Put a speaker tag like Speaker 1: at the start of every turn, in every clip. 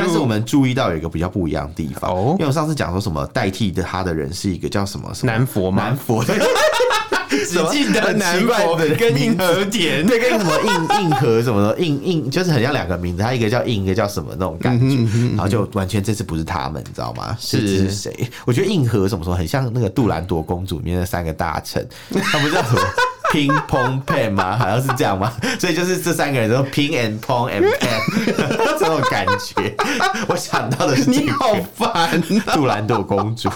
Speaker 1: 是我们注意到有一个比较不一样的地方
Speaker 2: 哦，
Speaker 1: 因为我上次讲说什么代替的他的人是一个叫什么什么
Speaker 2: 南佛吗？
Speaker 1: 南佛。
Speaker 2: 只记得南佛跟硬和点，
Speaker 1: 对，跟什么硬硬和什么的，硬硬就是很像两个名字，他一个叫硬，一个叫什么那种感觉，然后就完全这次不是他们，你知道吗？是是谁？我觉得硬和什么什么很像那个杜兰朵公主里面的三个大臣，他们叫什么乒乓 pan 吗？好像是这样吗？所以就是这三个人都乒 and 乓 and pan 这种感觉，我想到的是
Speaker 2: 你好烦，
Speaker 1: 杜兰朵公主。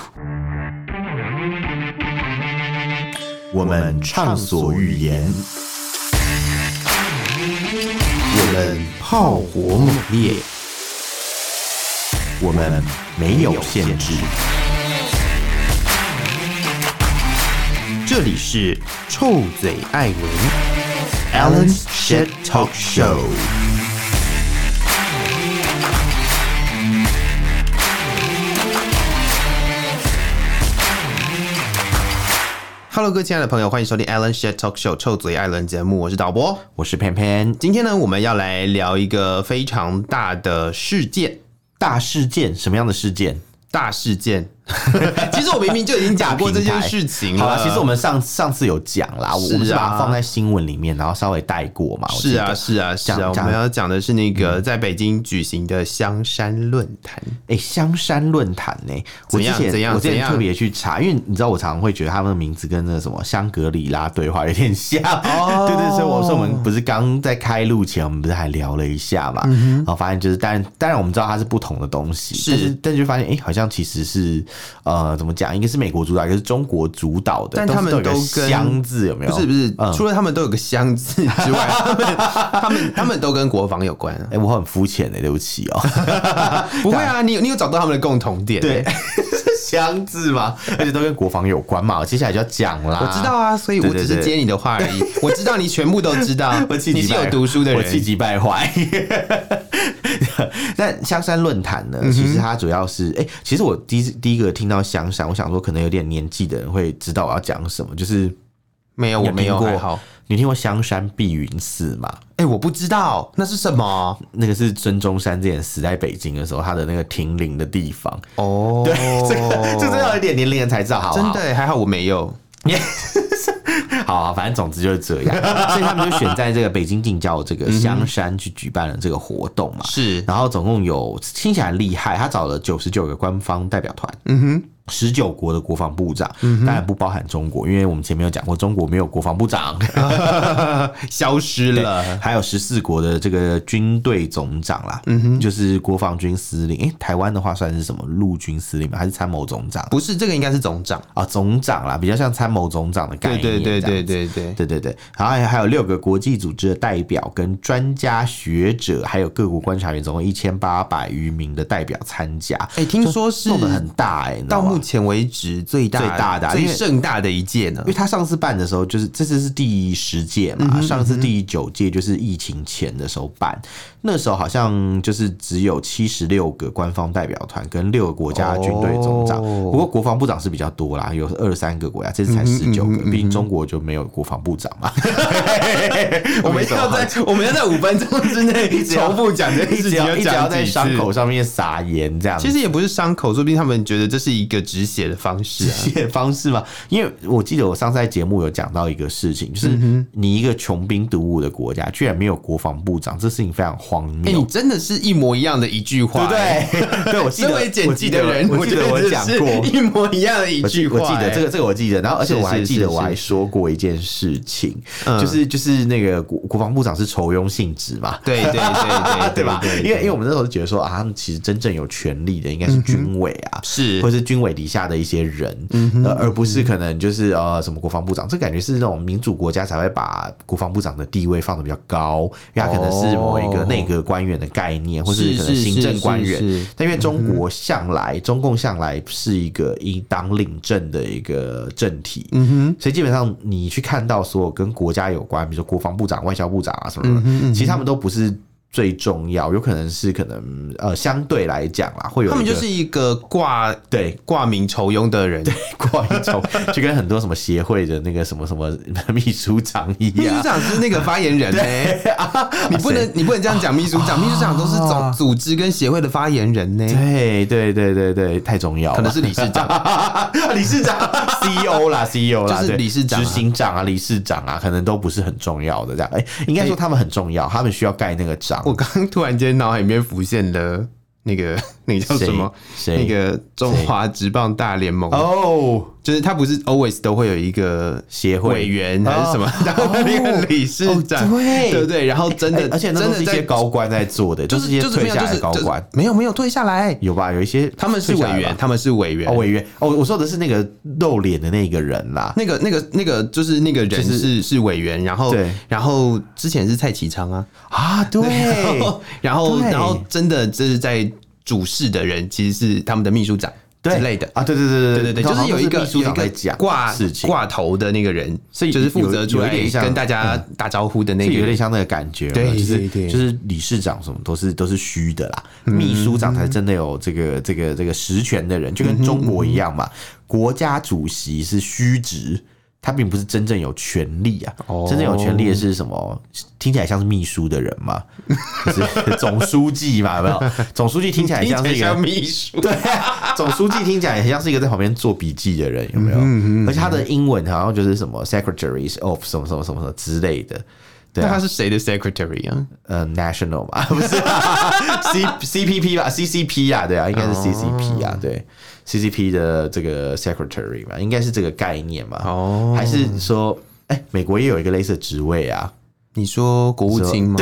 Speaker 1: 我们畅所欲言，我们炮火猛烈，我们没有限制。这里是臭嘴艾文 Alan's Shit Talk Show。
Speaker 2: Hello，各位亲爱的朋友，欢迎收听 Alan Shit Talk Show 臭嘴艾伦节目，我是导播，
Speaker 1: 我是偏偏。
Speaker 2: 今天呢，我们要来聊一个非常大的事件，
Speaker 1: 大事件，什么样的事件？
Speaker 2: 大事件。其实我明明就已经讲过这件事情了。
Speaker 1: 好了，其实我们上上次有讲啦，我们是把它放在新闻里面，然后稍微带过嘛。
Speaker 2: 是啊，是啊，是啊。我们要讲的是那个在北京举行的香山论坛。哎、欸，香山论坛呢？我之前？
Speaker 1: 我之前特别去查，因为你知道，我常常会觉得他们的名字跟那个什么香格里拉对话有点像。哦，对对，所以我说我们不是刚在开录前，我们不是还聊了一下嘛？嗯、然后发现就是，当然，当然我们知道它是不同的东西，是，但是，但是就发现，哎、欸，好像其实是呃，怎么？讲一个是美国主导，一个是中国主导的，
Speaker 2: 但他们都跟“
Speaker 1: 香”字有没有？
Speaker 2: 不是不是，嗯、除了他们都有个“箱”字之外，他们他们他们都跟国防有关。哎、
Speaker 1: 欸，我很肤浅的，对不起哦。
Speaker 2: 不会啊，你有你有找到他们的共同点？
Speaker 1: 对，香字嘛，而且都跟国防有关嘛。我接下来就要讲啦。
Speaker 2: 我知道啊，所以我只是接你的话而已。我知道你全部都知道，我你是有读书的人，
Speaker 1: 我气急败坏。但香山论坛呢？其实它主要是哎、欸，其实我第一第一个听到香山，我想说可能有点年纪的人会知道我要讲什么，就是
Speaker 2: 没有，我没有好。
Speaker 1: 你听过香山碧云寺吗？
Speaker 2: 哎、欸，我不知道那是什么。那
Speaker 1: 个是孙中山之前死在北京的时候，他的那个停灵的地方。
Speaker 2: 哦，
Speaker 1: 对，这个这个要有一点年龄人才知道，好，好，
Speaker 2: 真的还好我没有。
Speaker 1: 好、啊，反正总之就是这样，所以他们就选在这个北京近郊这个香山去举办了这个活动嘛。是，然后总共有听起来厉害，他找了九十九个官方代表团。嗯哼。十九国的国防部长，当然不包含中国，因为我们前面有讲过，中国没有国防部长，
Speaker 2: 消失了。
Speaker 1: 还有十四国的这个军队总长啦，嗯哼，就是国防军司令。哎，台湾的话算是什么？陆军司令吗？还是参谋总长？
Speaker 2: 不是，这个应该是总长
Speaker 1: 啊，总长啦，比较像参谋总长的概念。
Speaker 2: 对对对对对对
Speaker 1: 对对对。然后还有六个国际组织的代表、跟专家学者，还有各国观察员，总共一千八百余名的代表参加。
Speaker 2: 哎，听说是
Speaker 1: 弄得很大哎，到
Speaker 2: 目前为止最大、
Speaker 1: 最大的、
Speaker 2: 最盛大的一届呢，
Speaker 1: 因为他上次办的时候，就是这次是第十届嘛，嗯、上次第九届就是疫情前的时候办，那时候好像就是只有七十六个官方代表团跟六个国家的军队总长，哦、不过国防部长是比较多啦，有二三个国家，这次才十九个，毕、嗯、竟中国就没有国防部长嘛。
Speaker 2: 我们要在 我们要在五分钟之内重复讲这件事情，
Speaker 1: 一直要在伤口上面撒盐，这样
Speaker 2: 其实也不是伤口，说不定他们觉得这是一个止血。的方式、啊，
Speaker 1: 写方式嘛，因为我记得我上次在节目有讲到一个事情，就是你一个穷兵黩武的国家，居然没有国防部长，这事情非常荒谬。
Speaker 2: 哎、欸，你真的是一模一样的一句话，
Speaker 1: 对不对？对，我记得，我记得，我记得我讲过。
Speaker 2: 一模一样的一句话，
Speaker 1: 我记得这个，这个我记得。然后，而且我还记得我还说过一件事情，就是就是那个国国防部长是酬庸性质嘛，
Speaker 2: 对对对 对，对吧？
Speaker 1: 因为因为我们那时候觉得说啊，他们其实真正有权力的应该是军委啊，是。或是军委底下的。一些人，呃，而不是可能就是呃什么国防部长，这感觉是那种民主国家才会把国防部长的地位放的比较高，因为他可能是某一个内阁官员的概念，或是可能行政官员。但因为中国向来，中共向来是一个一党领政的一个政体，嗯哼，所以基本上你去看到所有跟国家有关，比如说国防部长、外交部长啊什么的，其实他们都不是。最重要，有可能是可能呃相对来讲啦，会有
Speaker 2: 他们就是一个挂
Speaker 1: 对。
Speaker 2: 挂名酬庸的人，
Speaker 1: 对挂名酬，就跟很多什么协会的那个什么什么 秘书长一样，秘
Speaker 2: 书长是那个发言人呢、欸啊，你不能你不能这样讲秘书长，秘书长都是总组织跟协会的发言人呢、欸，
Speaker 1: 对对对对对，太重要了，
Speaker 2: 可能是理事长，
Speaker 1: 理事长 CEO 啦 CEO 啦，
Speaker 2: 就是理事长、
Speaker 1: 执行长啊，理事长啊，可能都不是很重要的这样，哎、欸，应该说他们很重要，他们需要盖那个章。
Speaker 2: 我刚突然间脑海里面浮现了那个那个叫什么？那个中华职棒大联盟
Speaker 1: 哦。
Speaker 2: 就是他不是 always 都会有一个协会委员还是什么，然后那个理事长，对。对对，然后真的，
Speaker 1: 而且真的是一些高官在做的，就是一些退下来的高官，
Speaker 2: 没有没有退下来，
Speaker 1: 有吧？有一些
Speaker 2: 他们是委员，他们是委员，
Speaker 1: 委员。哦，我说的是那个露脸的那个人啦，
Speaker 2: 那个那个那个就是那个人是是委员，然后然后之前是蔡启昌啊。
Speaker 1: 啊对，
Speaker 2: 然后然后真的就是在主事的人其实是他们的秘书长。之类的。
Speaker 1: 啊，对对对对对
Speaker 2: 对对，就是有一个有一
Speaker 1: 个挂
Speaker 2: 挂头的那个人，所以就是负责出来跟大家打招呼的那个，
Speaker 1: 有点像那个感觉，
Speaker 2: 对，
Speaker 1: 就是就是理事长什么都是都是虚的啦，秘书长才真的有这个这个这个实权的人，就跟中国一样嘛，国家主席是虚职。他并不是真正有权力啊，真正有权力的是什么？听起来像是秘书的人嘛，就是 总书记嘛，有没有？总书记听起来像是一个
Speaker 2: 秘书，
Speaker 1: 对，总书记听起来很像是一个在旁边做笔记的人，有没有？而且他的英文好像就是什么 secretaries of 什么什么什么什么之类的。对，
Speaker 2: 那他是谁的 secretary 啊？
Speaker 1: 呃，national 嘛，不是 C C P P 吧？C C P 啊，对啊，应该是 C C P 啊，对。CCP 的这个 secretary 嘛，应该是这个概念嘛？哦，还是说，哎、欸，美国也有一个类似的职位啊？
Speaker 2: 你说国务卿吗？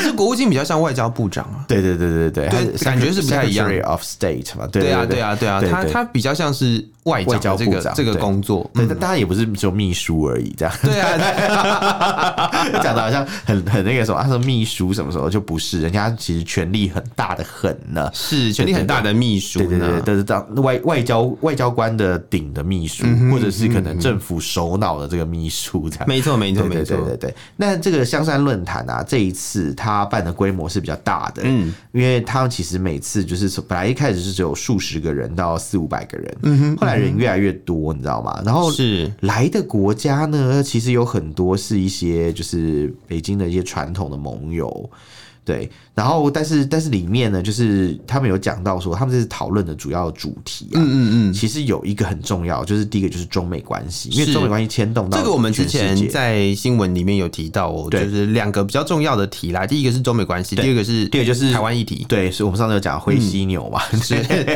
Speaker 2: 可是国务卿比较像外交部长啊。
Speaker 1: 对对对对对，
Speaker 2: 对，感觉是不太一
Speaker 1: 样。Of State 嘛，对
Speaker 2: 对啊对啊对啊，他他比较像是。外交这个这个工作，
Speaker 1: 对，当然也不是只有秘书而已，这样。对啊，讲的好像很很那个什么，他说秘书什么时候就不是，人家其实权力很大的很呢，
Speaker 2: 是权力很大的秘书，
Speaker 1: 对对对，都是当外外交外交官的顶的秘书，或者是可能政府首脑的这个秘书这样。
Speaker 2: 没错没错没错，对对
Speaker 1: 对。那这个香山论坛啊，这一次他办的规模是比较大的，嗯，因为他们其实每次就是本来一开始是只有数十个人到四五百个人，嗯哼，后来。人越来越多，你知道吗？然后是来的国家呢，其实有很多是一些就是北京的一些传统的盟友，对。然后，但是，但是里面呢，就是他们有讲到说，他们这次讨论的主要主题啊，嗯嗯嗯，其实有一个很重要，就是第一个就是中美关系，因为中美关系牵动到
Speaker 2: 这个，我们之前在新闻里面有提到哦，就是两个比较重要的题啦。第一个是中美关系，第二个是，第二个就是台湾议题。
Speaker 1: 对，所以我们上次有讲灰犀牛嘛，是，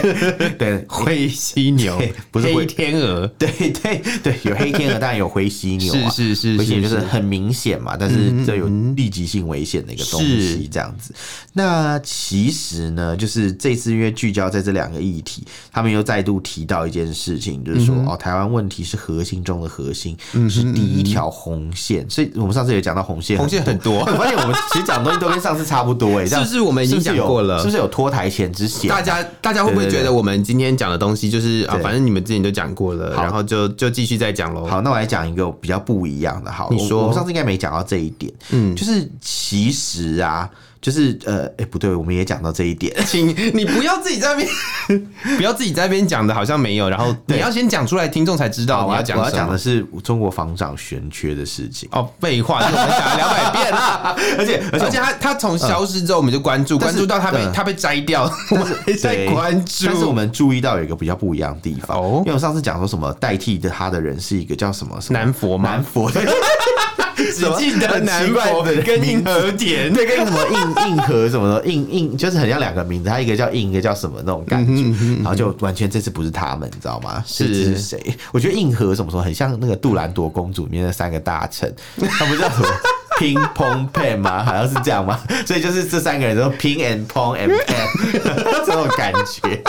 Speaker 1: 对，
Speaker 2: 灰犀牛不是灰天鹅，
Speaker 1: 对对对，有黑天鹅，当然有灰犀牛，
Speaker 2: 是是是，
Speaker 1: 灰犀牛就是很明显嘛，但是这有立即性危险的一个东西，这样子。那其实呢，就是这次因为聚焦在这两个议题，他们又再度提到一件事情，就是说、嗯、哦，台湾问题是核心中的核心，嗯、是第一条红线。所以我们上次也讲到红线，
Speaker 2: 红线很多。
Speaker 1: 我发现我们其实讲的东西都跟上次差不多，哎，
Speaker 2: 是不是我们已经讲过了？
Speaker 1: 是不是有脱台前之嫌？
Speaker 2: 大家大家会不会觉得我们今天讲的东西就是啊，反正你们之前都讲过了，然后就就继续再讲喽？
Speaker 1: 好，那我来讲一个比较不一样的。好，你说我们上次应该没讲到这一点，嗯，就是其实啊。就是呃，哎、欸，不对，我们也讲到这一点，
Speaker 2: 请你不要自己在那边，不要自己在那边讲的，好像没有，然后你要先讲出来，听众才知道我要讲。
Speaker 1: 我要讲的是中国防长悬缺的事情。
Speaker 2: 哦，废话，我们讲了两百 遍了，而且而且他他从消失之后，我们就关注，关注到他被他被摘掉，我们还在关注。
Speaker 1: 但是我们注意到有一个比较不一样的地方，哦，因为我上次讲说什么代替的他的人是一个叫什么什么
Speaker 2: 南佛吗？
Speaker 1: 南佛。
Speaker 2: 只记得南佛跟硬和田，
Speaker 1: 对，跟什么硬 硬核什么的，硬硬就是很像两个名字，他一个叫硬，一个叫什么那种感觉，然后就完全这次不是他们，你知道吗？是是谁？我觉得硬核什么时候很像那个杜兰朵公主里面的三个大臣，他不叫什么乒乓 pan 吗？好像是这样吗？所以就是这三个人都乒 and 乓 and pan 这种感觉，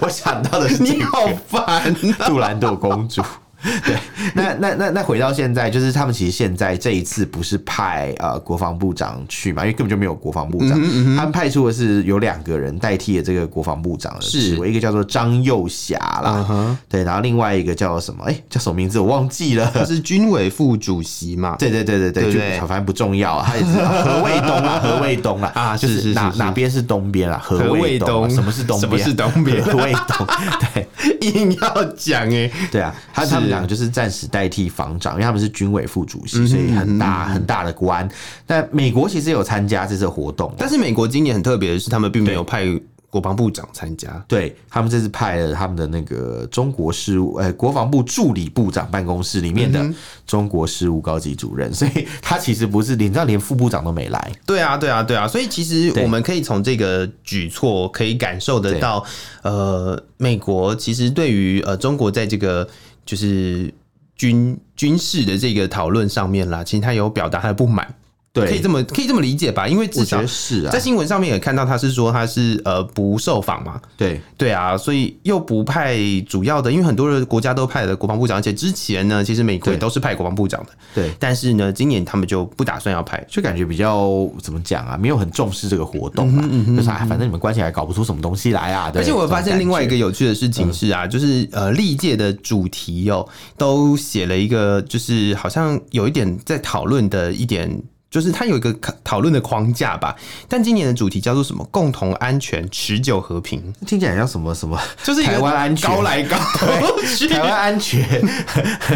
Speaker 1: 我想到的是
Speaker 2: 你好烦，
Speaker 1: 杜兰朵公主。对，那那那那回到现在，就是他们其实现在这一次不是派呃国防部长去嘛，因为根本就没有国防部长，嗯嗯嗯他们派出的是有两个人代替了这个国防部长的职位，是一个叫做张幼霞啦，嗯、对，然后另外一个叫什么？哎、欸，叫什么名字我忘记了，
Speaker 2: 他是军委副主席嘛？
Speaker 1: 对对对对对，对反正不重要啊，他也是何卫东啊，何卫东啊，啊，就是哪是是是哪边是东边啊？何卫东，什么是东边？什么是东边？何卫东，对，
Speaker 2: 硬要讲哎、欸，
Speaker 1: 对啊，他他们。两个就是暂时代替防长，因为他们是军委副主席，所以很大很大的官。但美国其实有参加这次活动，
Speaker 2: 但是美国今年很特别的是，他们并没有派国防部长参加，
Speaker 1: 对，他们这次派了他们的那个中国事务，呃，国防部助理部长办公室里面的中国事务高级主任，所以他其实不是，你知道，连副部长都没来。
Speaker 2: 对啊，对啊，对啊，所以其实我们可以从这个举措可以感受得到，呃，美国其实对于呃中国在这个。就是军军事的这个讨论上面啦，其实他有表达他的不满。对，可以这么可以这么理解吧？因为至少是啊，在新闻上面也看到他是说他是呃不受访嘛。
Speaker 1: 对
Speaker 2: 对啊，所以又不派主要的，因为很多的国家都派了国防部长，而且之前呢，其实美国也都是派国防部长的。
Speaker 1: 对，
Speaker 2: 但是呢，今年他们就不打算要派，
Speaker 1: 就感觉比较怎么讲啊，没有很重视这个活动啊，就是啊，反正你们关起来搞不出什么东西来啊。而
Speaker 2: 且我发现另外一个有趣的事情是啊，就是呃历届的主题哦，都写了一个，就是好像有一点在讨论的一点。就是它有一个讨论的框架吧，但今年的主题叫做什么？共同安全、持久和平，
Speaker 1: 听起来像什么什么？
Speaker 2: 就是台湾安全高来高，
Speaker 1: 台湾安全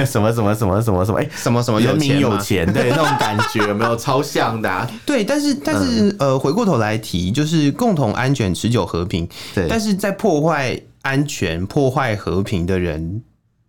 Speaker 1: 什么什么什么什么什么？哎，什么什么人民有钱？对，那种感觉有没有超像的啊？
Speaker 2: 对，但是但是呃，回过头来提，就是共同安全、持久和平。对，但是在破坏安全、破坏和平的人。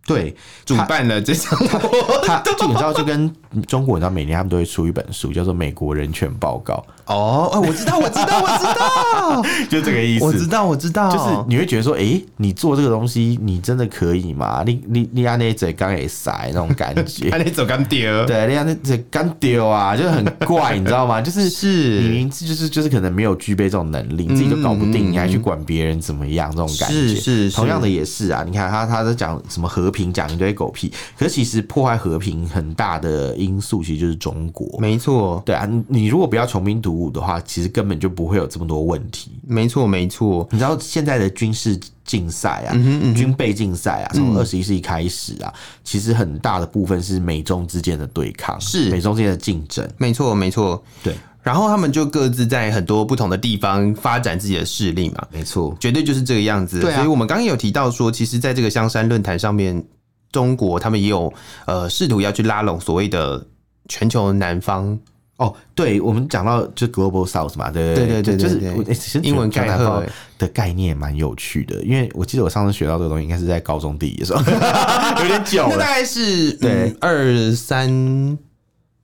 Speaker 1: 对，
Speaker 2: 主办了这场活动，
Speaker 1: 他就你知道，就跟中国，你知道，每年他们都会出一本书，叫做《美国人权报告》。
Speaker 2: 哦，我知道，我知道，我知道，
Speaker 1: 就这个意思。
Speaker 2: 我知道，我知道，
Speaker 1: 就是你会觉得说，哎、欸，你做这个东西，你真的可以吗？你你你按那嘴刚也塞那种感觉，
Speaker 2: 按那嘴刚丢，
Speaker 1: 对，你按那嘴刚丢啊，就是很怪，你知道吗？就是是，你明知就是就是可能没有具备这种能力，你自己都搞不定，你还去管别人怎么样？这种感觉是是，同样的也是啊。你看他他在讲什么和平，讲一堆狗屁，可是其实破坏和平很大的因素，其实就是中国。
Speaker 2: 没错，
Speaker 1: 对啊，你如果不要穷兵黷武的话，其实根本就不会有这么多问题。
Speaker 2: 没错，没错。
Speaker 1: 你知道现在的军事竞赛啊，嗯嗯、军备竞赛啊，从二十一世纪开始啊，嗯、其实很大的部分是美中之间的对抗，是美中之间的竞争。
Speaker 2: 没错，没错。对，然后他们就各自在很多不同的地方发展自己的势力嘛。
Speaker 1: 没错，
Speaker 2: 绝对就是这个样子。对啊，所以我们刚刚有提到说，其实在这个香山论坛上面，中国他们也有呃试图要去拉拢所谓的全球南方。
Speaker 1: 哦，对，我们讲到就 Global South 嘛，对对对对，就是英文概括的概念蛮有趣的，因为我记得我上次学到这个东西，应该是在高中第一的时候，有点久了，那
Speaker 2: 大概是对二三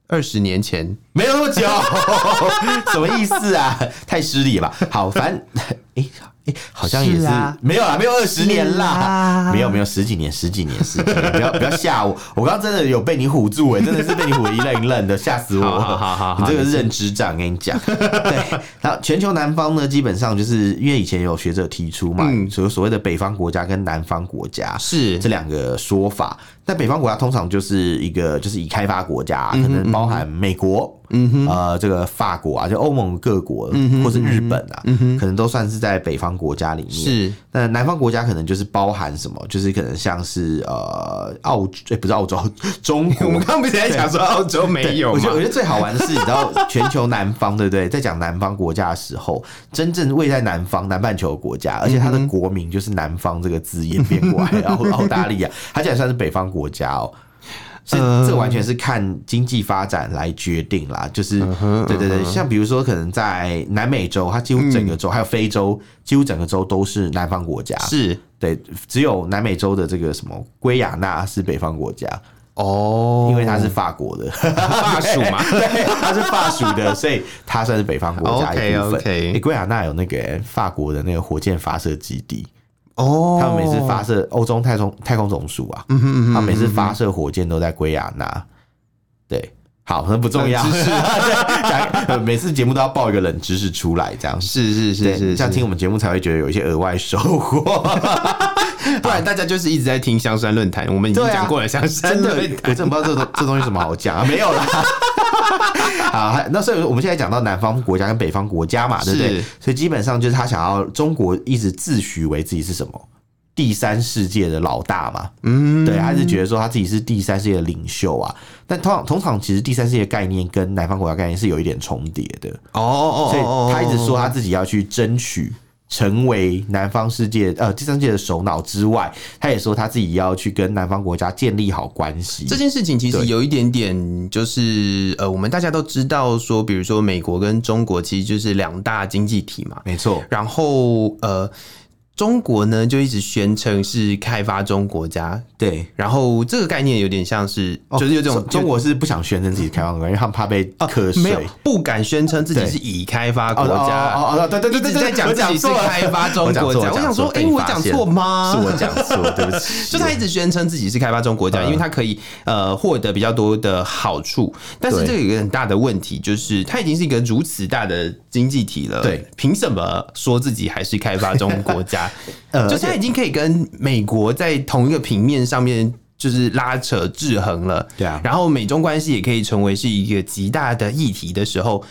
Speaker 2: 二十年前，
Speaker 1: 没有那么久，什么意思啊？太失礼了吧？好，反正哎。哎，好像也是，没有啦，没有二十年啦，啊，没有没有十几年，十几年，十几年，不要不要吓我，我刚刚真的有被你唬住哎，真的是被你唬得一愣一愣的，吓死我了。好好好，好，你这个认知障，跟你讲。对，然后全球南方呢，基本上就是因为以前有学者提出嘛，所、嗯、所谓的北方国家跟南方国家是这两个说法。但北方国家通常就是一个就是已开发国家，可能包含美国。嗯哼，呃，这个法国啊，就欧盟各国，或是日本啊，可能都算是在北方国家里面。是，那南方国家可能就是包含什么？就是可能像是呃，澳，哎，不是澳洲，中国。
Speaker 2: 我们刚刚不是在讲说澳洲没有？
Speaker 1: 我觉得，我觉得最好玩的是，你知道，全球南方，对不对？在讲南方国家的时候，真正位在南方南半球的国家，而且它的国名就是南方这个字演变过来，然后澳大利亚，它竟然算是北方国家哦。这这完全是看经济发展来决定啦，就是对对对，像比如说可能在南美洲，它几乎整个州还有非洲，几乎整个州都是南方国家，是。对，只有南美洲的这个什么圭亚那是北方国家。哦，因为它是法国的，
Speaker 2: 法属嘛，
Speaker 1: 对，它是法属的，所以它算是北方国家一部分。诶，圭亚那有那个法国的那个火箭发射基地。哦，他们每次发射欧洲太空太空总署啊，他们每次发射火箭都在圭亚那，对，好，那不重要。每次节目都要爆一个冷知识出来，这样。
Speaker 2: 是是是是，
Speaker 1: 这样听我们节目才会觉得有一些额外收获。
Speaker 2: 不然大家就是一直在听香山论坛，我们已经讲过了香山论坛，
Speaker 1: 我真的不知道这这东西有什么好讲啊，没有啦。好，那所以我们现在讲到南方国家跟北方国家嘛，对不对？所以基本上就是他想要中国一直自诩为自己是什么？第三世界的老大嘛，嗯，对，还是觉得说他自己是第三世界的领袖啊。但通常通常其实第三世界概念跟南方国家概念是有一点重叠的哦哦，所以他一直说他自己要去争取成为南方世界呃第三世界的首脑之外，他也说他自己要去跟南方国家建立好关系。
Speaker 2: 这件事情其实有一点点就是呃，我们大家都知道说，比如说美国跟中国其实就是两大经济体嘛，
Speaker 1: 没错。
Speaker 2: 然后呃。中国呢，就一直宣称是开发中国家，
Speaker 1: 对。
Speaker 2: 然后这个概念有点像是，就是有这种
Speaker 1: 中国是不想宣称自己开发国家，因为他们怕被课税，
Speaker 2: 没有不敢宣称自己是已开发国家。
Speaker 1: 哦哦对对对对，一直
Speaker 2: 在讲自己是开发中国家。我想说，哎，我讲错吗？
Speaker 1: 是 我讲错，对不起。
Speaker 2: 就他一直宣称自己是开发中国家，因为他可以呃获得比较多的好处。但是这个有一个很大的问题，就是他已经是一个如此大的经济体了，
Speaker 1: 对，
Speaker 2: 凭什么说自己还是开发中国家？呃，就他已经可以跟美国在同一个平面上面，就是拉扯制衡了，
Speaker 1: 对啊。
Speaker 2: 然后美中关系也可以成为是一个极大的议题的时候，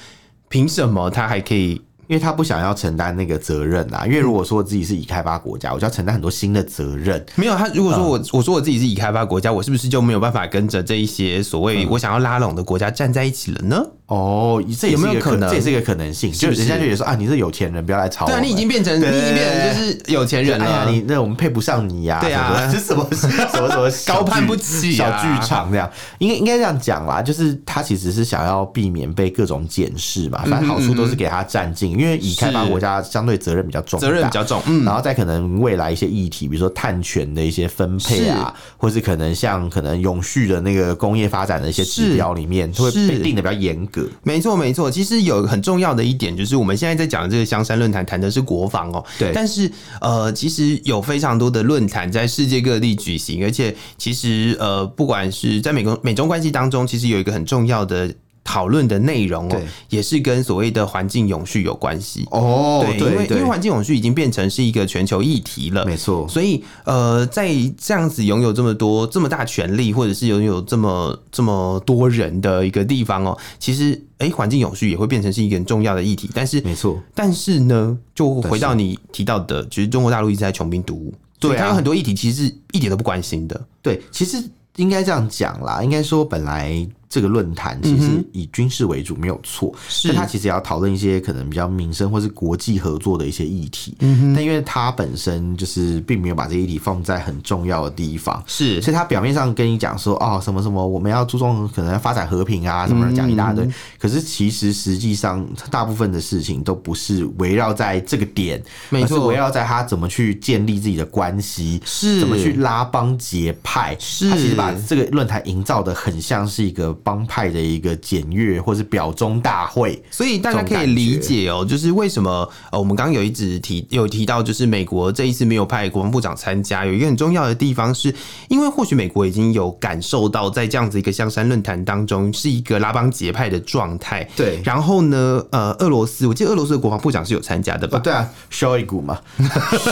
Speaker 2: 凭什么他还可以？
Speaker 1: 因为他不想要承担那个责任啊。因为如果说自己是已开发国家，我就要承担很多新的责任。
Speaker 2: 没有他，如果说我我说我自己是已开发国家，我是不是就没有办法跟着这一些所谓我想要拉拢的国家站在一起了呢？
Speaker 1: 哦，这也是一个可能，这也是一个可能性。就人家就觉得说啊，你是有钱人，不要来吵我。
Speaker 2: 对啊，你已经变成你已经变成就是有钱人了。哎呀，
Speaker 1: 你那我们配不上你呀。对啊，这什么 什么什么
Speaker 2: 高攀不起
Speaker 1: 小剧场这样，应该应该这样讲啦。就是他其实是想要避免被各种检视嘛，反正好处都是给他占尽，因为以开发国家相对责任比较重，
Speaker 2: 责任比较重。
Speaker 1: 嗯，然后再可能未来一些议题，比如说碳权的一些分配啊，或是可能像可能永续的那个工业发展的一些指标里面，会被定的比较严格。
Speaker 2: 没错，没错。其实有很重要的一点，就是我们现在在讲的这个香山论坛谈的是国防哦，
Speaker 1: 对。
Speaker 2: 但是呃，其实有非常多的论坛在世界各地举行，而且其实呃，不管是在美国美中关系当中，其实有一个很重要的。讨论的内容哦，也是跟所谓的环境永续有关系
Speaker 1: 哦。
Speaker 2: 对，因为因为环境永续已经变成是一个全球议题了，
Speaker 1: 没错。
Speaker 2: 所以呃，在这样子拥有这么多这么大权力，或者是拥有这么这么多人的一个地方哦，其实哎，环境永续也会变成是一个很重要的议题。但是
Speaker 1: 没错，
Speaker 2: 但是呢，就回到你提到的，其实中国大陆一直在穷兵黩武，对，它有很多议题其实是一点都不关心的。
Speaker 1: 对，其实应该这样讲啦，应该说本来。这个论坛其实以军事为主没有错，但他其实也要讨论一些可能比较民生或是国际合作的一些议题。嗯但因为他本身就是并没有把这些议题放在很重要的地方，
Speaker 2: 是，
Speaker 1: 所以他表面上跟你讲说哦什么什么我们要注重可能要发展和平啊什么讲一大堆，可是其实实际上大部分的事情都不是围绕在这个点，而是围绕在他怎么去建立自己的关系，
Speaker 2: 是。
Speaker 1: 怎么去拉帮结派，是。他其实把这个论坛营造的很像是一个。帮派的一个检阅或是表忠大会，
Speaker 2: 所以大家可以理解哦，就是为什么呃，我们刚刚有一直提有提到，就是美国这一次没有派国防部长参加，有一个很重要的地方，是因为或许美国已经有感受到，在这样子一个香山论坛当中，是一个拉帮结派的状态。
Speaker 1: 对，
Speaker 2: 然后呢，呃，俄罗斯，我记得俄罗斯的国防部长是有参加的吧？
Speaker 1: 对啊，绍伊古嘛，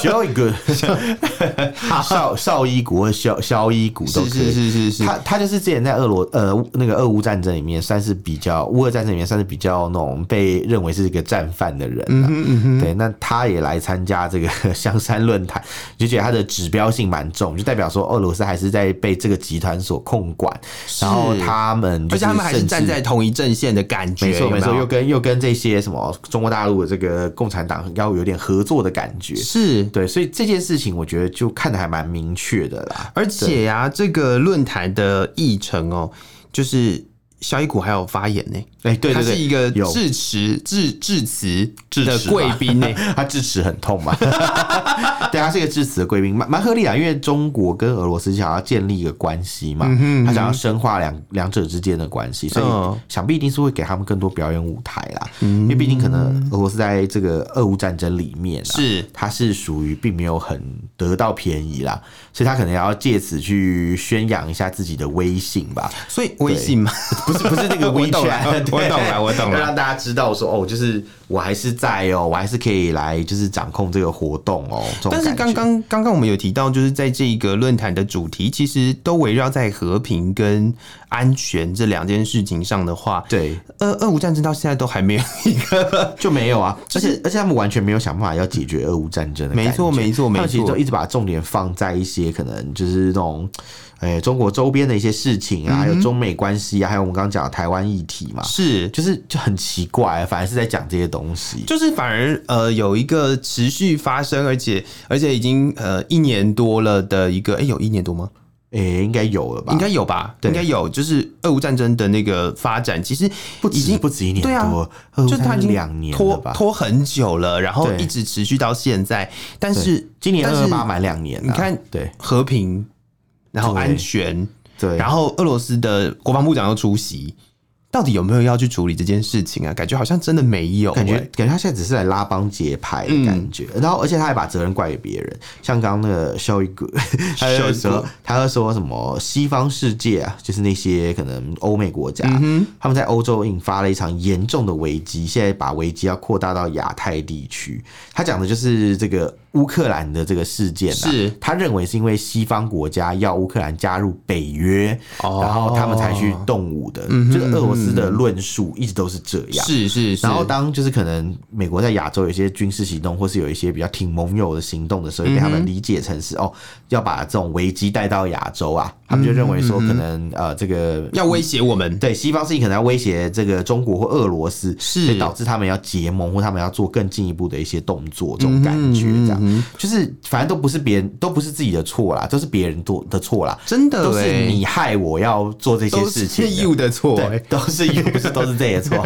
Speaker 1: 绍伊古，绍绍伊古和绍绍伊古都
Speaker 2: 是是是，
Speaker 1: 他他就是之前在俄罗呃那个。俄乌战争里面算是比较，乌俄战争里面算是比较那种被认为是一个战犯的人，嗯哼嗯，对，那他也来参加这个 香山论坛，就觉得他的指标性蛮重，就代表说俄罗斯还是在被这个集团所控管，然后他们，
Speaker 2: 而且他们还是站在同一阵线的感觉，
Speaker 1: 没错没错，又跟又跟这些什么中国大陆的这个共产党要有点合作的感觉，
Speaker 2: 是。
Speaker 1: 对，所以这件事情我觉得就看的还蛮明确的啦，
Speaker 2: 而且呀、啊，这个论坛的议程哦。就是萧伊古还有发言呢，
Speaker 1: 哎，对，
Speaker 2: 他是一个致辞致致辞的贵宾呢，
Speaker 1: 他致辞很痛嘛，对，他是一个致辞的贵宾，蛮蛮合理啊，因为中国跟俄罗斯想要建立一个关系嘛，嗯、他想要深化两两者之间的关系，所以想必一定是会给他们更多表演舞台啦。嗯、因为毕竟可能俄罗斯在这个俄乌战争里面啊，是。他是属于并没有很得到便宜啦，所以他可能要借此去宣扬一下自己的威信吧。
Speaker 2: 所以威信嘛，
Speaker 1: 不是不是那个威权，
Speaker 2: 我懂了，我懂了，
Speaker 1: 让大家知道说哦，就是我还是在哦，我还是可以来就是掌控这个活动哦。
Speaker 2: 但是刚刚刚刚我们有提到，就是在这个论坛的主题，其实都围绕在和平跟安全这两件事情上的话，
Speaker 1: 对，
Speaker 2: 俄俄乌战争到现在都还没有一个
Speaker 1: 就没有啊，而且而且他们完全没有想办法要解决俄乌战争的，
Speaker 2: 没错没错没错，
Speaker 1: 其实都一直把重点放在一些可能就是那种。哎、欸，中国周边的一些事情啊，还有中美关系啊，还有我们刚刚讲的台湾议题嘛，
Speaker 2: 是，
Speaker 1: 就是就很奇怪，反而是在讲这些东西，
Speaker 2: 就是反而呃有一个持续发生，而且而且已经呃一年多了的一个，哎、欸，有一年多吗？
Speaker 1: 哎、欸，应该有了吧？
Speaker 2: 应该有吧？对，应该有，就是俄乌战争的那个发展，其实
Speaker 1: 不止不止一年多，
Speaker 2: 就它已经
Speaker 1: 两年
Speaker 2: 拖拖很久了，然后一直持续到现在，但是
Speaker 1: 今年二二八满两年，
Speaker 2: 你看，对和平。然后安全，对，然后俄罗斯的国防部长又出席。到底有没有要去处理这件事情啊？感觉好像真的没有，
Speaker 1: 感觉感觉他现在只是来拉帮结派的感觉。嗯、然后，而且他还把责任怪给别人，像刚刚那个肖一哥，他就说他会说什么西方世界啊，就是那些可能欧美国家，嗯、他们在欧洲引发了一场严重的危机，现在把危机要扩大到亚太地区。他讲的就是这个乌克兰的这个事件，是。他认为是因为西方国家要乌克兰加入北约，哦、然后他们才去动武的，嗯、就是俄罗斯。的论述一直都是这样，
Speaker 2: 是是是。
Speaker 1: 然后当就是可能美国在亚洲有一些军事行动，或是有一些比较挺盟友的行动的时候，被他们理解成是哦，要把这种危机带到亚洲啊。他们就认为说，可能呃，这个
Speaker 2: 要威胁我们，
Speaker 1: 对西方势力可能要威胁这个中国或俄罗斯，是，所以导致他们要结盟或他们要做更进一步的一些动作，这种感觉这样，就是反正都不是别人，都不是自己的错啦，都是别人做的错啦，
Speaker 2: 真的
Speaker 1: 都是你害我要做这些事情，
Speaker 2: 义务的错，
Speaker 1: 都是。又不是都是这些
Speaker 2: 错，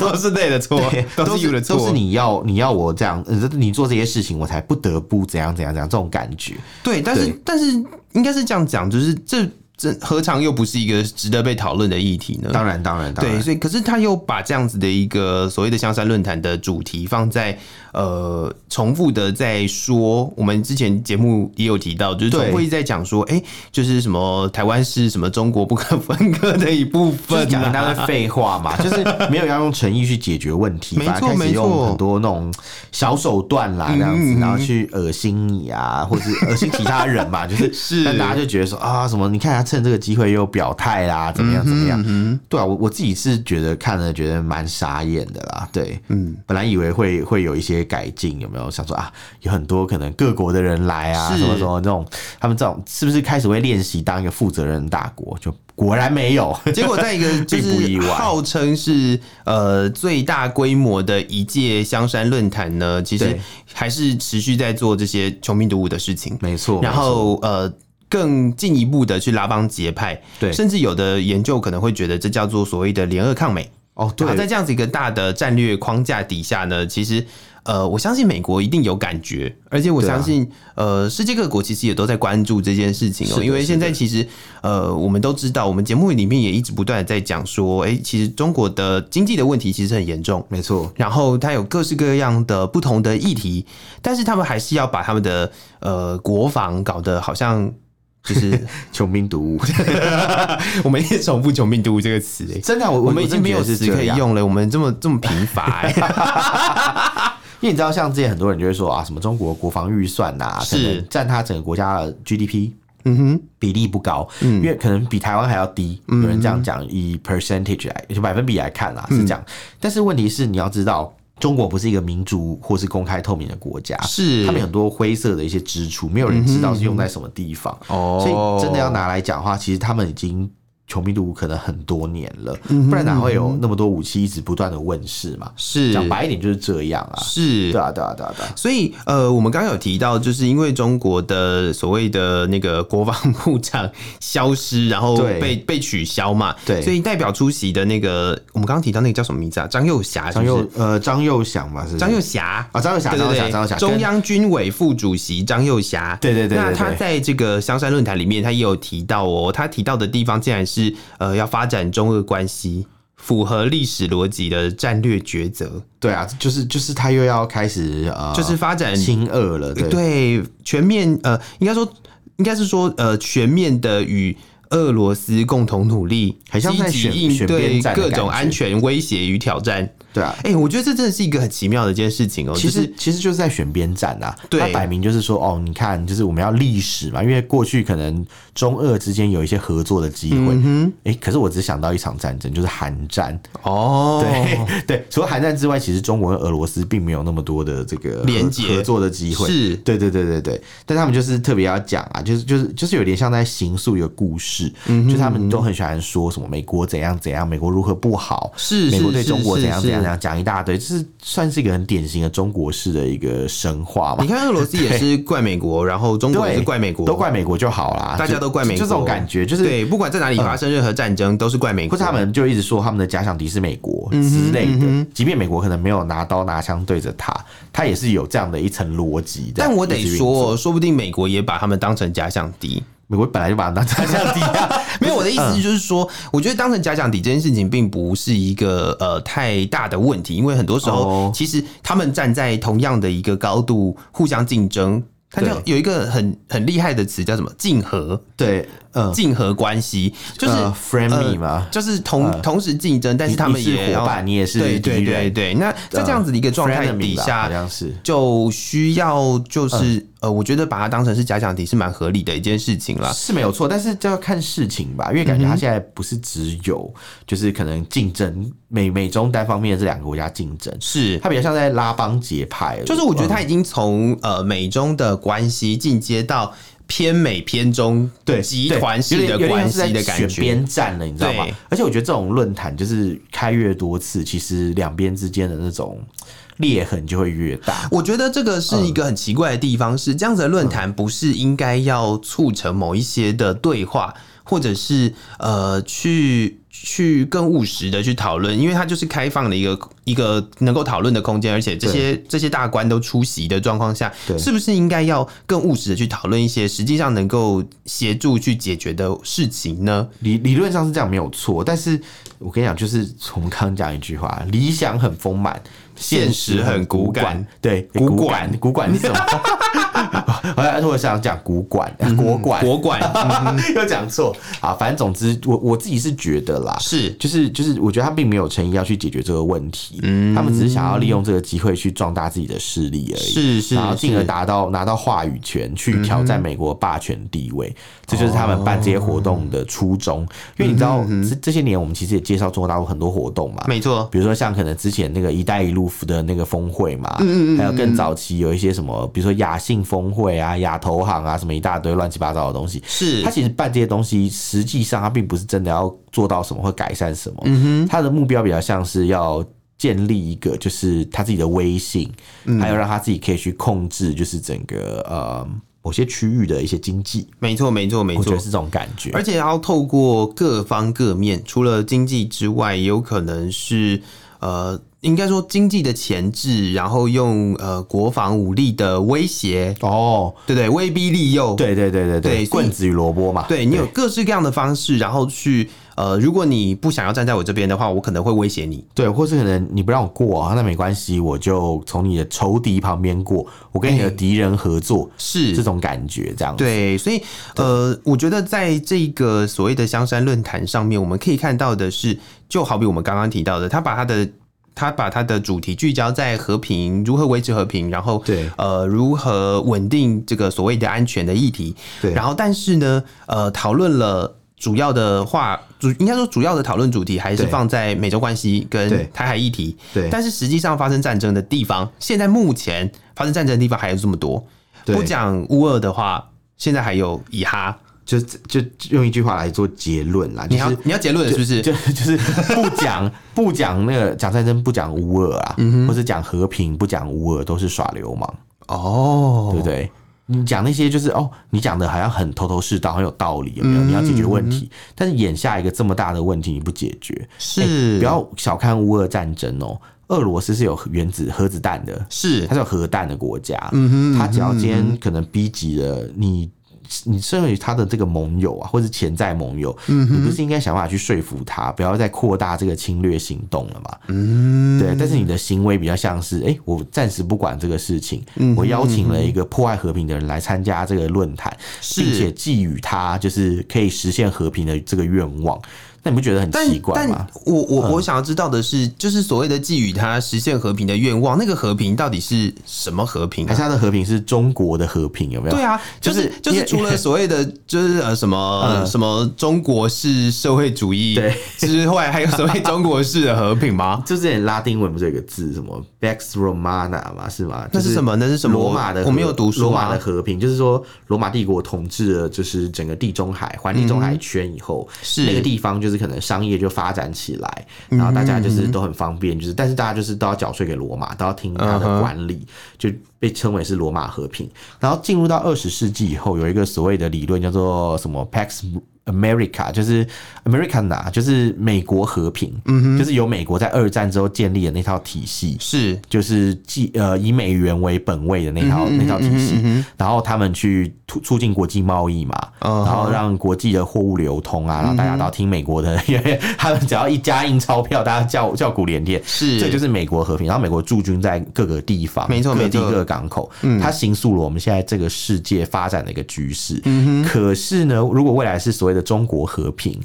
Speaker 2: 都 是对的错，都是有的错，
Speaker 1: 都是你要你要我这样，你做这些事情，我才不得不怎样怎样怎样这种感觉。
Speaker 2: 对，但是但是应该是这样讲，就是这。这何尝又不是一个值得被讨论的议题呢？
Speaker 1: 当然，当然，当然。
Speaker 2: 对，所以可是他又把这样子的一个所谓的香山论坛的主题放在呃重复的在说，我们之前节目也有提到，就是重复一直在讲说，哎、欸，就是什么台湾是什么中国不可分割的一部分，
Speaker 1: 讲的那个废话嘛，就是没有要用诚意去解决问题，
Speaker 2: 没错，没错，
Speaker 1: 用很多那种小手段啦，这样子，然后去恶心你啊，或者是恶心其他人嘛，就是，是，但大家就觉得说啊，什么你看他。趁这个机会又表态啦，怎么样？怎么样？嗯哼，对啊，我我自己是觉得看了觉得蛮傻眼的啦。对，嗯，本来以为会会有一些改进，有没有想说啊？有很多可能各国的人来啊，什么什么这种，他们这种是不是开始会练习当一个负责任的大国？就果然没有，
Speaker 2: 结果在一个 就是号称是呃最大规模的一届香山论坛呢，其实还是持续在做这些穷兵黩武的事情。
Speaker 1: 没错，
Speaker 2: 然后呃。更进一步的去拉帮结派，对，甚至有的研究可能会觉得这叫做所谓的联俄抗美哦。对，在这样子一个大的战略框架底下呢，其实呃，我相信美国一定有感觉，而且我相信、啊、呃，世界各国其实也都在关注这件事情哦。因为现在其实呃，我们都知道，我们节目里面也一直不断的在讲说，哎、欸，其实中国的经济的问题其实很严重，
Speaker 1: 没错。
Speaker 2: 然后它有各式各样的不同的议题，但是他们还是要把他们的呃国防搞得好像。就是
Speaker 1: 穷兵黩武，
Speaker 2: 我们一直重复“穷兵黩武”这个词，哎，
Speaker 1: 真的，我
Speaker 2: 我们已经没有词可以用了。我们这么这么贫乏，
Speaker 1: 因为你知道，像之前很多人就会说啊，什么中国国防预算呐，是占他整个国家的 GDP，嗯哼，比例不高，嗯因为可能比台湾还要低。有人这样讲，以 percentage 来就百分比来看啦，是这样。但是问题是，你要知道。中国不是一个民主或是公开透明的国家，是。他们很多灰色的一些支出，没有人知道是用在什么地方。哦，所以真的要拿来讲的话，其实他们已经穷兵黷武可能很多年了，不然哪会有那么多武器一直不断的问世嘛？
Speaker 2: 是。
Speaker 1: 讲白一点就是这样啊，
Speaker 2: 是，
Speaker 1: 对啊，对啊，对啊，对啊。
Speaker 2: 所以呃，我们刚刚有提到，就是因为中国的所谓的那个国防部长消失，然后被被取消嘛，
Speaker 1: 对，
Speaker 2: 所以代表出席的那个，我们刚刚提到那个叫什么名字啊？张又侠，
Speaker 1: 张又呃张又祥嘛，是
Speaker 2: 张又侠啊，
Speaker 1: 张又侠，张又侠，张又侠，
Speaker 2: 中央军委副主席张又侠，
Speaker 1: 对对对。
Speaker 2: 那他在这个香山论坛里面，他也有提到哦，他提到的地方竟然是呃要。发展中俄关系符合历史逻辑的战略抉择。
Speaker 1: 对啊，就是就是他又要开始呃，
Speaker 2: 就是发展
Speaker 1: 亲俄了。对，
Speaker 2: 对，全面呃，应该说应该是说呃，全面的与俄罗斯共同努力，积极应对各种安全威胁与挑战。
Speaker 1: 对啊，
Speaker 2: 哎、欸，我觉得这真的是一个很奇妙的一件事情哦、喔。
Speaker 1: 其实、就是，其实就是在选边站啊。对，他摆明就是说，哦，你看，就是我们要历史嘛，因为过去可能中俄之间有一些合作的机会。嗯哼。哎、欸，可是我只想到一场战争，就是韩战。哦。对 对，除了韩战之外，其实中国跟俄罗斯并没有那么多的这个连接合作的机会。是。对对对对对。但他们就是特别要讲啊，就是就是就是有点像在形塑一个故事。嗯。就他们都很喜欢说什么美国怎样怎样，美国如何不好。是。美国对中国怎样怎样。讲一大堆，就是算是一个很典型的中国式的一个神话嘛。
Speaker 2: 你看俄罗斯也是怪美国，然后中国也是怪美国，
Speaker 1: 都怪美国就好啦。
Speaker 2: 大家都怪美国，
Speaker 1: 就这种感觉，就是
Speaker 2: 对，不管在哪里发生任何战争，都是怪美国。
Speaker 1: 或者他们就一直说他们的假想敌是美国之类的，即便美国可能没有拿刀拿枪对着他，他也是有这样的一层逻辑的。
Speaker 2: 但我得说，说不定美国也把他们当成假想敌。
Speaker 1: 美国本来就把它当假想敌啊，
Speaker 2: 没有，我的意思就是说，我觉得当成假想敌这件事情并不是一个呃太大的问题，因为很多时候其实他们站在同样的一个高度，互相竞争。它叫有一个很很厉害的词叫什么？竞合。对。嗯，竞合关系就是
Speaker 1: friendly 嘛，
Speaker 2: 就是同同时竞争，但是他们也
Speaker 1: 伙伴，你也是
Speaker 2: 对对对对。那在这样子的一个状态底下，好像是就需要就是呃，我觉得把它当成是假想敌是蛮合理的一件事情啦，
Speaker 1: 是没有错。但是就要看事情吧，因为感觉他现在不是只有就是可能竞争美美中单方面的这两个国家竞争，是他比较像在拉帮结派。
Speaker 2: 就是我觉得他已经从呃美中的关系进阶到。偏美偏中对集团式的关系的感觉，
Speaker 1: 选边站了，你知道吗？而且我觉得这种论坛就是开越多次，其实两边之间的那种裂痕就会越大。
Speaker 2: 我觉得这个是一个很奇怪的地方，是这样子的论坛不是应该要促成某一些的对话，或者是呃去。去更务实的去讨论，因为它就是开放的一个一个能够讨论的空间，而且这些这些大官都出席的状况下，是不是应该要更务实的去讨论一些实际上能够协助去解决的事情呢？
Speaker 1: 理理论上是这样没有错，但是我跟你讲，就是我们刚刚讲一句话，理想很丰满。
Speaker 2: 现实很骨感，
Speaker 1: 对，骨感，骨感是什么？我我想讲骨管，国管，
Speaker 2: 国管，
Speaker 1: 又讲错。啊！反正总之，我我自己是觉得啦，
Speaker 2: 是，
Speaker 1: 就是就是，我觉得他并没有诚意要去解决这个问题，嗯，他们只是想要利用这个机会去壮大自己的势力而已，
Speaker 2: 是是，
Speaker 1: 然后进而达到拿到话语权，去挑战美国霸权地位，这就是他们办这些活动的初衷。因为你知道，这这些年我们其实也介绍中国大陆很多活动嘛，
Speaker 2: 没错，
Speaker 1: 比如说像可能之前那个“一带一路”。的那个峰会嘛，嗯嗯，还有更早期有一些什么，比如说亚信峰会啊、亚投行啊，什么一大堆乱七八糟的东西。是，他其实办这些东西，实际上他并不是真的要做到什么或改善什么。嗯哼，他的目标比较像是要建立一个，就是他自己的威信，还有让他自己可以去控制，就是整个呃某些区域的一些经济。
Speaker 2: 没错，没错，没错，
Speaker 1: 就是这种感觉。
Speaker 2: 而且要透过各方各面，除了经济之外，也有可能是呃。应该说经济的钳制，然后用呃国防武力的威胁哦，对对，威逼利诱，
Speaker 1: 对对对对对，棍子与萝卜嘛，
Speaker 2: 对你有各式各样的方式，然后去呃，如果你不想要站在我这边的话，我可能会威胁你，
Speaker 1: 对，或是可能你不让我过啊，那没关系，我就从你的仇敌旁边过，我跟你的敌人合作，是。这种感觉，这样
Speaker 2: 对，所以呃，我觉得在这个所谓的香山论坛上面，我们可以看到的是，就好比我们刚刚提到的，他把他的。他把他的主题聚焦在和平，如何维持和平，然后对。呃如何稳定这个所谓的安全的议题，对，然后但是呢呃讨论了主要的话主应该说主要的讨论主题还是放在美洲关系跟台海议题，对，对但是实际上发生战争的地方，现在目前发生战争的地方还有这么多，不讲乌俄的话，现在还有以哈。
Speaker 1: 就就用一句话来做结论啦，
Speaker 2: 你要你要结论是不是？
Speaker 1: 就 就是不讲 不讲那个讲战争，不讲乌俄啊，嗯、或是讲和平，不讲乌俄，都是耍流氓
Speaker 2: 哦，
Speaker 1: 对不对？你讲那些就是哦，你讲的好像很头头是道，很有道理，有没有？你要解决问题，嗯、但是眼下一个这么大的问题你不解决，
Speaker 2: 是、
Speaker 1: 欸、不要小看乌俄战争哦。俄罗斯是有原子核子弹的，
Speaker 2: 是
Speaker 1: 它是有核弹的国家，
Speaker 2: 嗯哼，
Speaker 1: 它只要今天可能逼急了你。你身为他的这个盟友啊，或者潜在盟友，嗯、你不是应该想办法去说服他，不要再扩大这个侵略行动了吗？
Speaker 2: 嗯，
Speaker 1: 对。但是你的行为比较像是，哎、欸，我暂时不管这个事情，我邀请了一个破坏和平的人来参加这个论坛，并且寄予他就是可以实现和平的这个愿望。那你不觉得很奇怪吗？
Speaker 2: 我我我想要知道的是，就是所谓的寄予他实现和平的愿望，那个和平到底是什么和平？
Speaker 1: 还是他的和平是中国的和平？有没有？
Speaker 2: 对啊，就是就是除了所谓的就是呃什么 什么中国式社会主义之外，还有所谓中国式的和平吗？
Speaker 1: 就是拉丁文不是有个字什么 Pax Romana 嘛？是吗？
Speaker 2: 那是什么？那是什么？
Speaker 1: 罗马的
Speaker 2: 我没有读书。
Speaker 1: 罗马的和平就是说，罗马帝国统治了就是整个地中海环地中海圈以后，是那个地方就是。可能商业就发展起来，然后大家就是都很方便，就是但是大家就是都要缴税给罗马，都要听他的管理，就被称为是罗马和平。然后进入到二十世纪以后，有一个所谓的理论叫做什么 Pax。America 就是 Americana，就是美国和平，嗯哼，就是由美国在二战之后建立的那套体系，
Speaker 2: 是。
Speaker 1: 就是既呃以美元为本位的那套那套体系，然后他们去促促进国际贸易嘛，然后让国际的货物流通啊，然后大家都要听美国的，因为他们只要一加印钞票，大家叫叫苦连天，
Speaker 2: 是。
Speaker 1: 这就是美国和平。然后美国驻军在各个地方，
Speaker 2: 没错，
Speaker 1: 各地各个港口，嗯。它形塑了我们现在这个世界发展的一个局势。
Speaker 2: 嗯
Speaker 1: 哼，可是呢，如果未来是所谓的中国和平，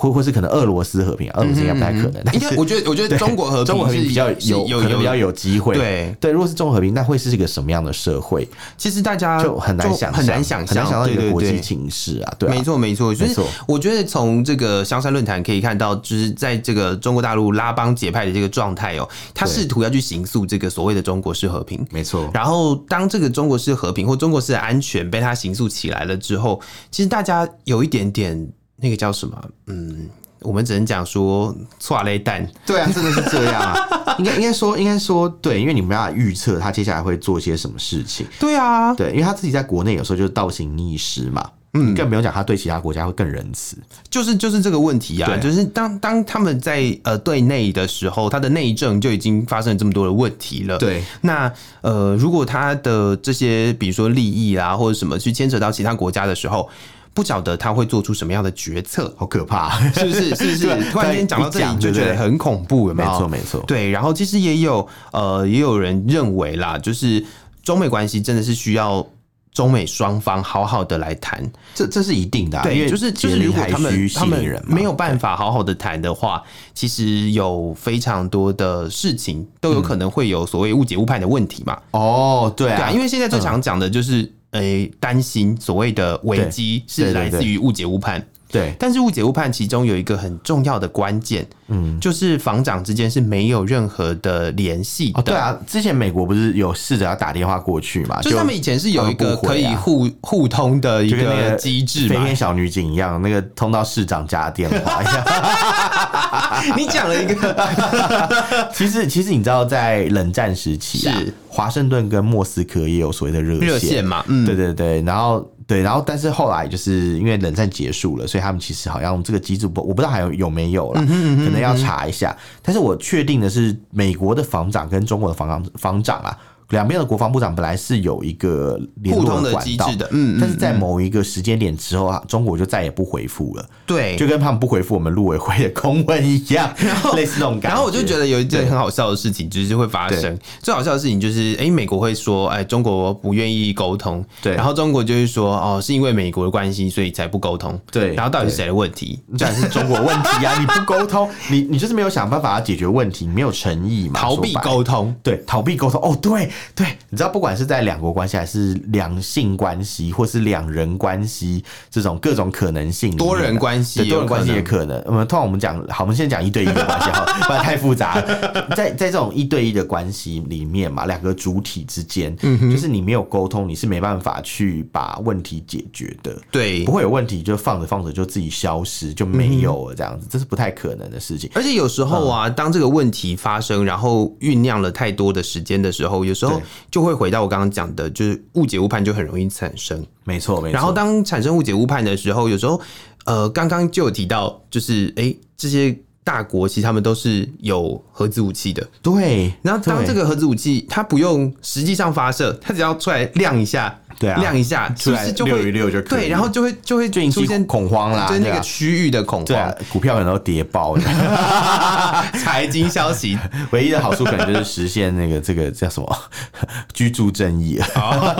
Speaker 1: 或或是可能俄罗斯和平啊，俄罗斯应该不太可能。
Speaker 2: 应该，我觉得，我觉得中国和平，
Speaker 1: 中国和平比较有有比较有机会。
Speaker 2: 对
Speaker 1: 对，如果是中国和平，那会是一个什么样的社会？
Speaker 2: 其实大家
Speaker 1: 就很难想，
Speaker 2: 很难想象，
Speaker 1: 想到一个国际情势啊。对，
Speaker 2: 没错，没错。就是我觉得从这个香山论坛可以看到，就是在这个中国大陆拉帮结派的这个状态哦，他试图要去形塑这个所谓的中国式和平。
Speaker 1: 没错。然
Speaker 2: 后当这个中国式和平或中国式的安全被他形塑起来了之后，其实大家有一点点。那个叫什么？嗯，我们只能讲说错雷弹。
Speaker 1: 对啊，真的是这样啊。应该应该说应该说对，因为你没办法预测他接下来会做些什么事情。
Speaker 2: 对啊，
Speaker 1: 对，因为他自己在国内有时候就是倒行逆施嘛。嗯，更不用讲他对其他国家会更仁慈。
Speaker 2: 就是就是这个问题啊，就是当当他们在呃对内的时候，他的内政就已经发生了这么多的问题了。
Speaker 1: 对，
Speaker 2: 那呃，如果他的这些比如说利益啊或者什么去牵扯到其他国家的时候。不晓得他会做出什么样的决策，
Speaker 1: 好可怕，
Speaker 2: 是不是？是不是？突然间讲到这里，就觉得很恐怖，有没有？
Speaker 1: 没错，没错。
Speaker 2: 对，然后其实也有呃，也有人认为啦，就是中美关系真的是需要中美双方好好的来谈，
Speaker 1: 这这是一定的。对，
Speaker 2: 就是就是，如果他们他们没有办法好好的谈的话，其实有非常多的事情都有可能会有所谓误解误判的问题嘛。
Speaker 1: 哦，对啊，
Speaker 2: 因为现在最常讲的就是。诶，担心所谓的危机是来自于误解误判。
Speaker 1: 对，
Speaker 2: 但是误解误判其中有一个很重要的关键，嗯，就是防长之间是没有任何的联系的。
Speaker 1: 对啊，之前美国不是有试着要打电话过去嘛？
Speaker 2: 就是他们以前是有一个可以互互通的一个机制，
Speaker 1: 飞天小女警一样，那个通到市长家的电话一样。
Speaker 2: 你讲了一个，
Speaker 1: 其实其实你知道，在冷战时期啊，华盛顿跟莫斯科也有所谓的热
Speaker 2: 热线嘛？嗯，
Speaker 1: 对对对，然后。对，然后但是后来就是因为冷战结束了，所以他们其实好像这个机制不，我不知道还有有没有了，可能要查一下。但是我确定的是，美国的防长跟中国的防长防长啊。两边的国防部长本来是有一个联络的机制的，嗯，但是在某一个时间点之后啊，中国就再也不回复了，
Speaker 2: 对，
Speaker 1: 就跟他们不回复我们陆委会的公文一样，然后类似那种感觉。
Speaker 2: 然后我就觉得有一件很好笑的事情，就是会发生。最好笑的事情就是，哎，美国会说，哎，中国不愿意沟通，对，然后中国就是说，哦，是因为美国的关系，所以才不沟通，对。然后到底是谁的问题？
Speaker 1: 当然是中国问题啊！你不沟通，你你就是没有想办法要解决问题，没有诚意嘛，
Speaker 2: 逃避沟通，
Speaker 1: 对，逃避沟通。哦，对。对，你知道，不管是在两国关系，还是两性关系，或是两人关系，这种各种可能性，
Speaker 2: 多人关系，
Speaker 1: 多人关系也可能。我们通常我们讲，好，我们先讲一对一的关系哈，不然太复杂。在在这种一对一的关系里面嘛，两个主体之间，就是你没有沟通，你是没办法去把问题解决的。对，不会有问题就放着放着就自己消失就没有了，这样子，这是不太可能的事情。
Speaker 2: 而且有时候啊，当这个问题发生，然后酝酿了太多的时间的时候，有时候就会回到我刚刚讲的，就是误解误判就很容易产生。
Speaker 1: 没错，没错。
Speaker 2: 然后当产生误解误判的时候，有时候呃，刚刚就有提到，就是哎、欸，这些大国其实他们都是有核子武器的。
Speaker 1: 对。
Speaker 2: 然后当这个核子武器它不用实际上发射，它只要出来亮一下。
Speaker 1: 对啊，
Speaker 2: 亮一下，
Speaker 1: 出来溜一溜就可以。
Speaker 2: 对，然后就会就会出现
Speaker 1: 恐慌啦，
Speaker 2: 就是那个区域的恐慌，
Speaker 1: 股票可能都跌爆了。
Speaker 2: 财经消息
Speaker 1: 唯一的好处可能就是实现那个这个叫什么 居住正义啊，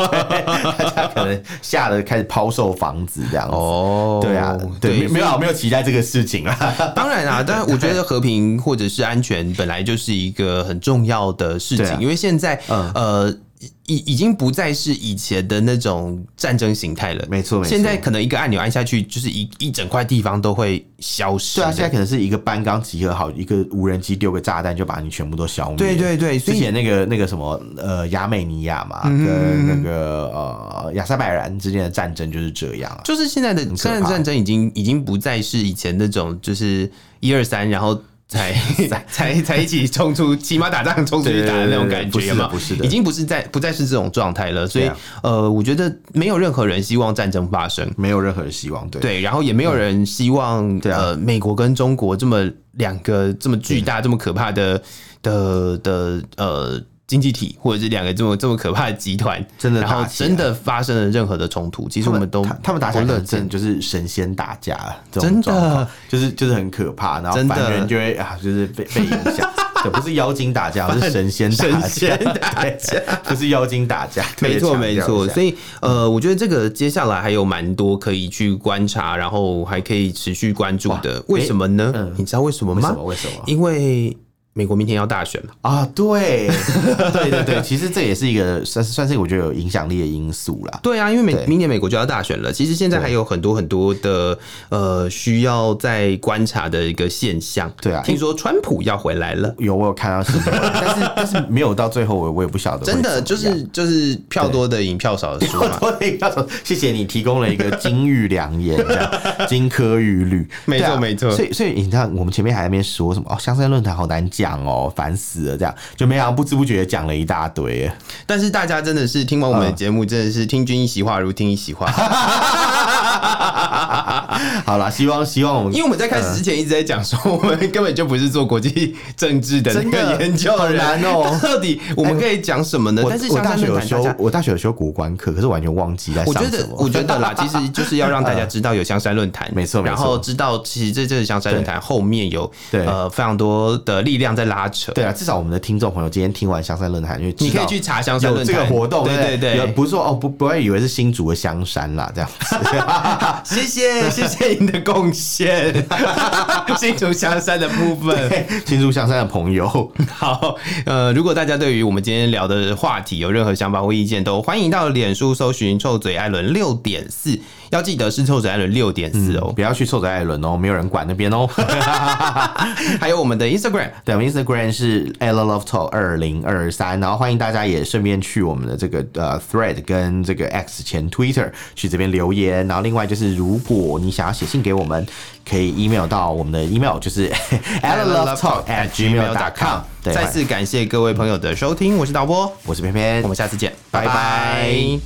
Speaker 1: 大家可能吓得开始抛售房子这样子。哦，对啊，对，没有没有期待这个事情啊。
Speaker 2: 当然啊，但我觉得和平或者是安全本来就是一个很重要的事情，因为现在呃。已已经不再是以前的那种战争形态了，
Speaker 1: 没错。
Speaker 2: 没错现在可能一个按钮按下去，就是一一整块地方都会消失。
Speaker 1: 对啊，现在可能是一个班刚集合好，一个无人机丢个炸弹就把你全部都消灭。
Speaker 2: 对对对，
Speaker 1: 之前那个那个什么呃亚美尼亚嘛，跟那个呃亚塞拜然之间的战争就是这样啊。
Speaker 2: 就是现在的现在战争已经已经不再是以前那种就是一二三，然后。才才才一起冲出，骑马打仗冲出去打的那种感觉嘛，
Speaker 1: 不是的，
Speaker 2: 已经不是在不再是这种状态了。所以，呃，我觉得没有任何人希望战争发生，
Speaker 1: 没有任何人希望，对。
Speaker 2: 对，然后也没有人希望，呃，美国跟中国这么两个这么巨大、这么可怕的的的呃。经济体或者是两个这么这么可怕的集团，
Speaker 1: 真的，
Speaker 2: 然后真的发生了任何的冲突，其实我们都
Speaker 1: 他们打起来真的就是神仙打架，真的就是就是很可怕，然后反人就会啊，就是被被影响，这不是妖精打架，是神仙打架，不是妖精打架，
Speaker 2: 没错没错。所以呃，我觉得这个接下来还有蛮多可以去观察，然后还可以持续关注的。为什么呢？你知道为什么吗？
Speaker 1: 为什么？
Speaker 2: 因为。美国明天要大选了
Speaker 1: 啊！对，对对对，其实这也是一个算是算是我觉得有影响力的因素啦。
Speaker 2: 对啊，因为美明年美国就要大选了，其实现在还有很多很多的呃需要再观察的一个现象。
Speaker 1: 对啊，
Speaker 2: 听说川普要回来了，
Speaker 1: 有我有看到新闻，但是 但是没有到最后，我我也不晓得。
Speaker 2: 真的就是就是票多的赢票少的输嘛。
Speaker 1: 票多的赢票少，谢谢你提供了一个金玉良言，这样金科玉律。
Speaker 2: 没错没错。
Speaker 1: 所以所以你看，我们前面还在那边说什么哦，香山论坛好难讲。讲哦，烦死了！这样就没想到不知不觉讲了一大堆。
Speaker 2: 但是大家真的是听完我们的节目，真的是听君一席话，如听一席话。
Speaker 1: 好了，希望希望我们，
Speaker 2: 因为我们在开始之前一直在讲说，我们根本就不是做国际政治的那个研究人哦。到底我们可以讲什么呢？但是
Speaker 1: 我大学有修，我大学有修国关课，可是完全忘记在上什么。
Speaker 2: 我觉得，我觉得啦，其实就是要让大家知道有香山论坛，
Speaker 1: 没错，
Speaker 2: 然后知道其实这这个香山论坛后面有呃非常多的力量在拉扯。
Speaker 1: 对啊，至少我们的听众朋友今天听完香山论坛，因为
Speaker 2: 你可以去查香山论坛
Speaker 1: 这个活动，
Speaker 2: 对对对，
Speaker 1: 不是说哦不不要以为是新竹的香山啦，这样
Speaker 2: 子。谢谢谢谢你的贡献，新竹香山的部分，
Speaker 1: 新竹香山的朋友，
Speaker 2: 好，呃，如果大家对于我们今天聊的话题有任何想法或意见，都欢迎到脸书搜寻臭嘴艾伦六点四，要记得是臭嘴艾伦六点四哦，
Speaker 1: 不要去臭嘴艾伦哦，没有人管那边哦。
Speaker 2: 还有我们的 Instagram，
Speaker 1: 对，我们 Instagram 是 allenlovetalk 二零二三，然后欢迎大家也顺便去我们的这个呃 Thread 跟这个 X 前 Twitter 去这边留言，然后另外另外就是，如果你想要写信给我们，可以 email 到我们的 email，就是 alanlovestalk@gmail.com。对，
Speaker 2: 再次感谢各位朋友的收听，我是导播，
Speaker 1: 我是偏偏，
Speaker 2: 我们下次见，拜拜。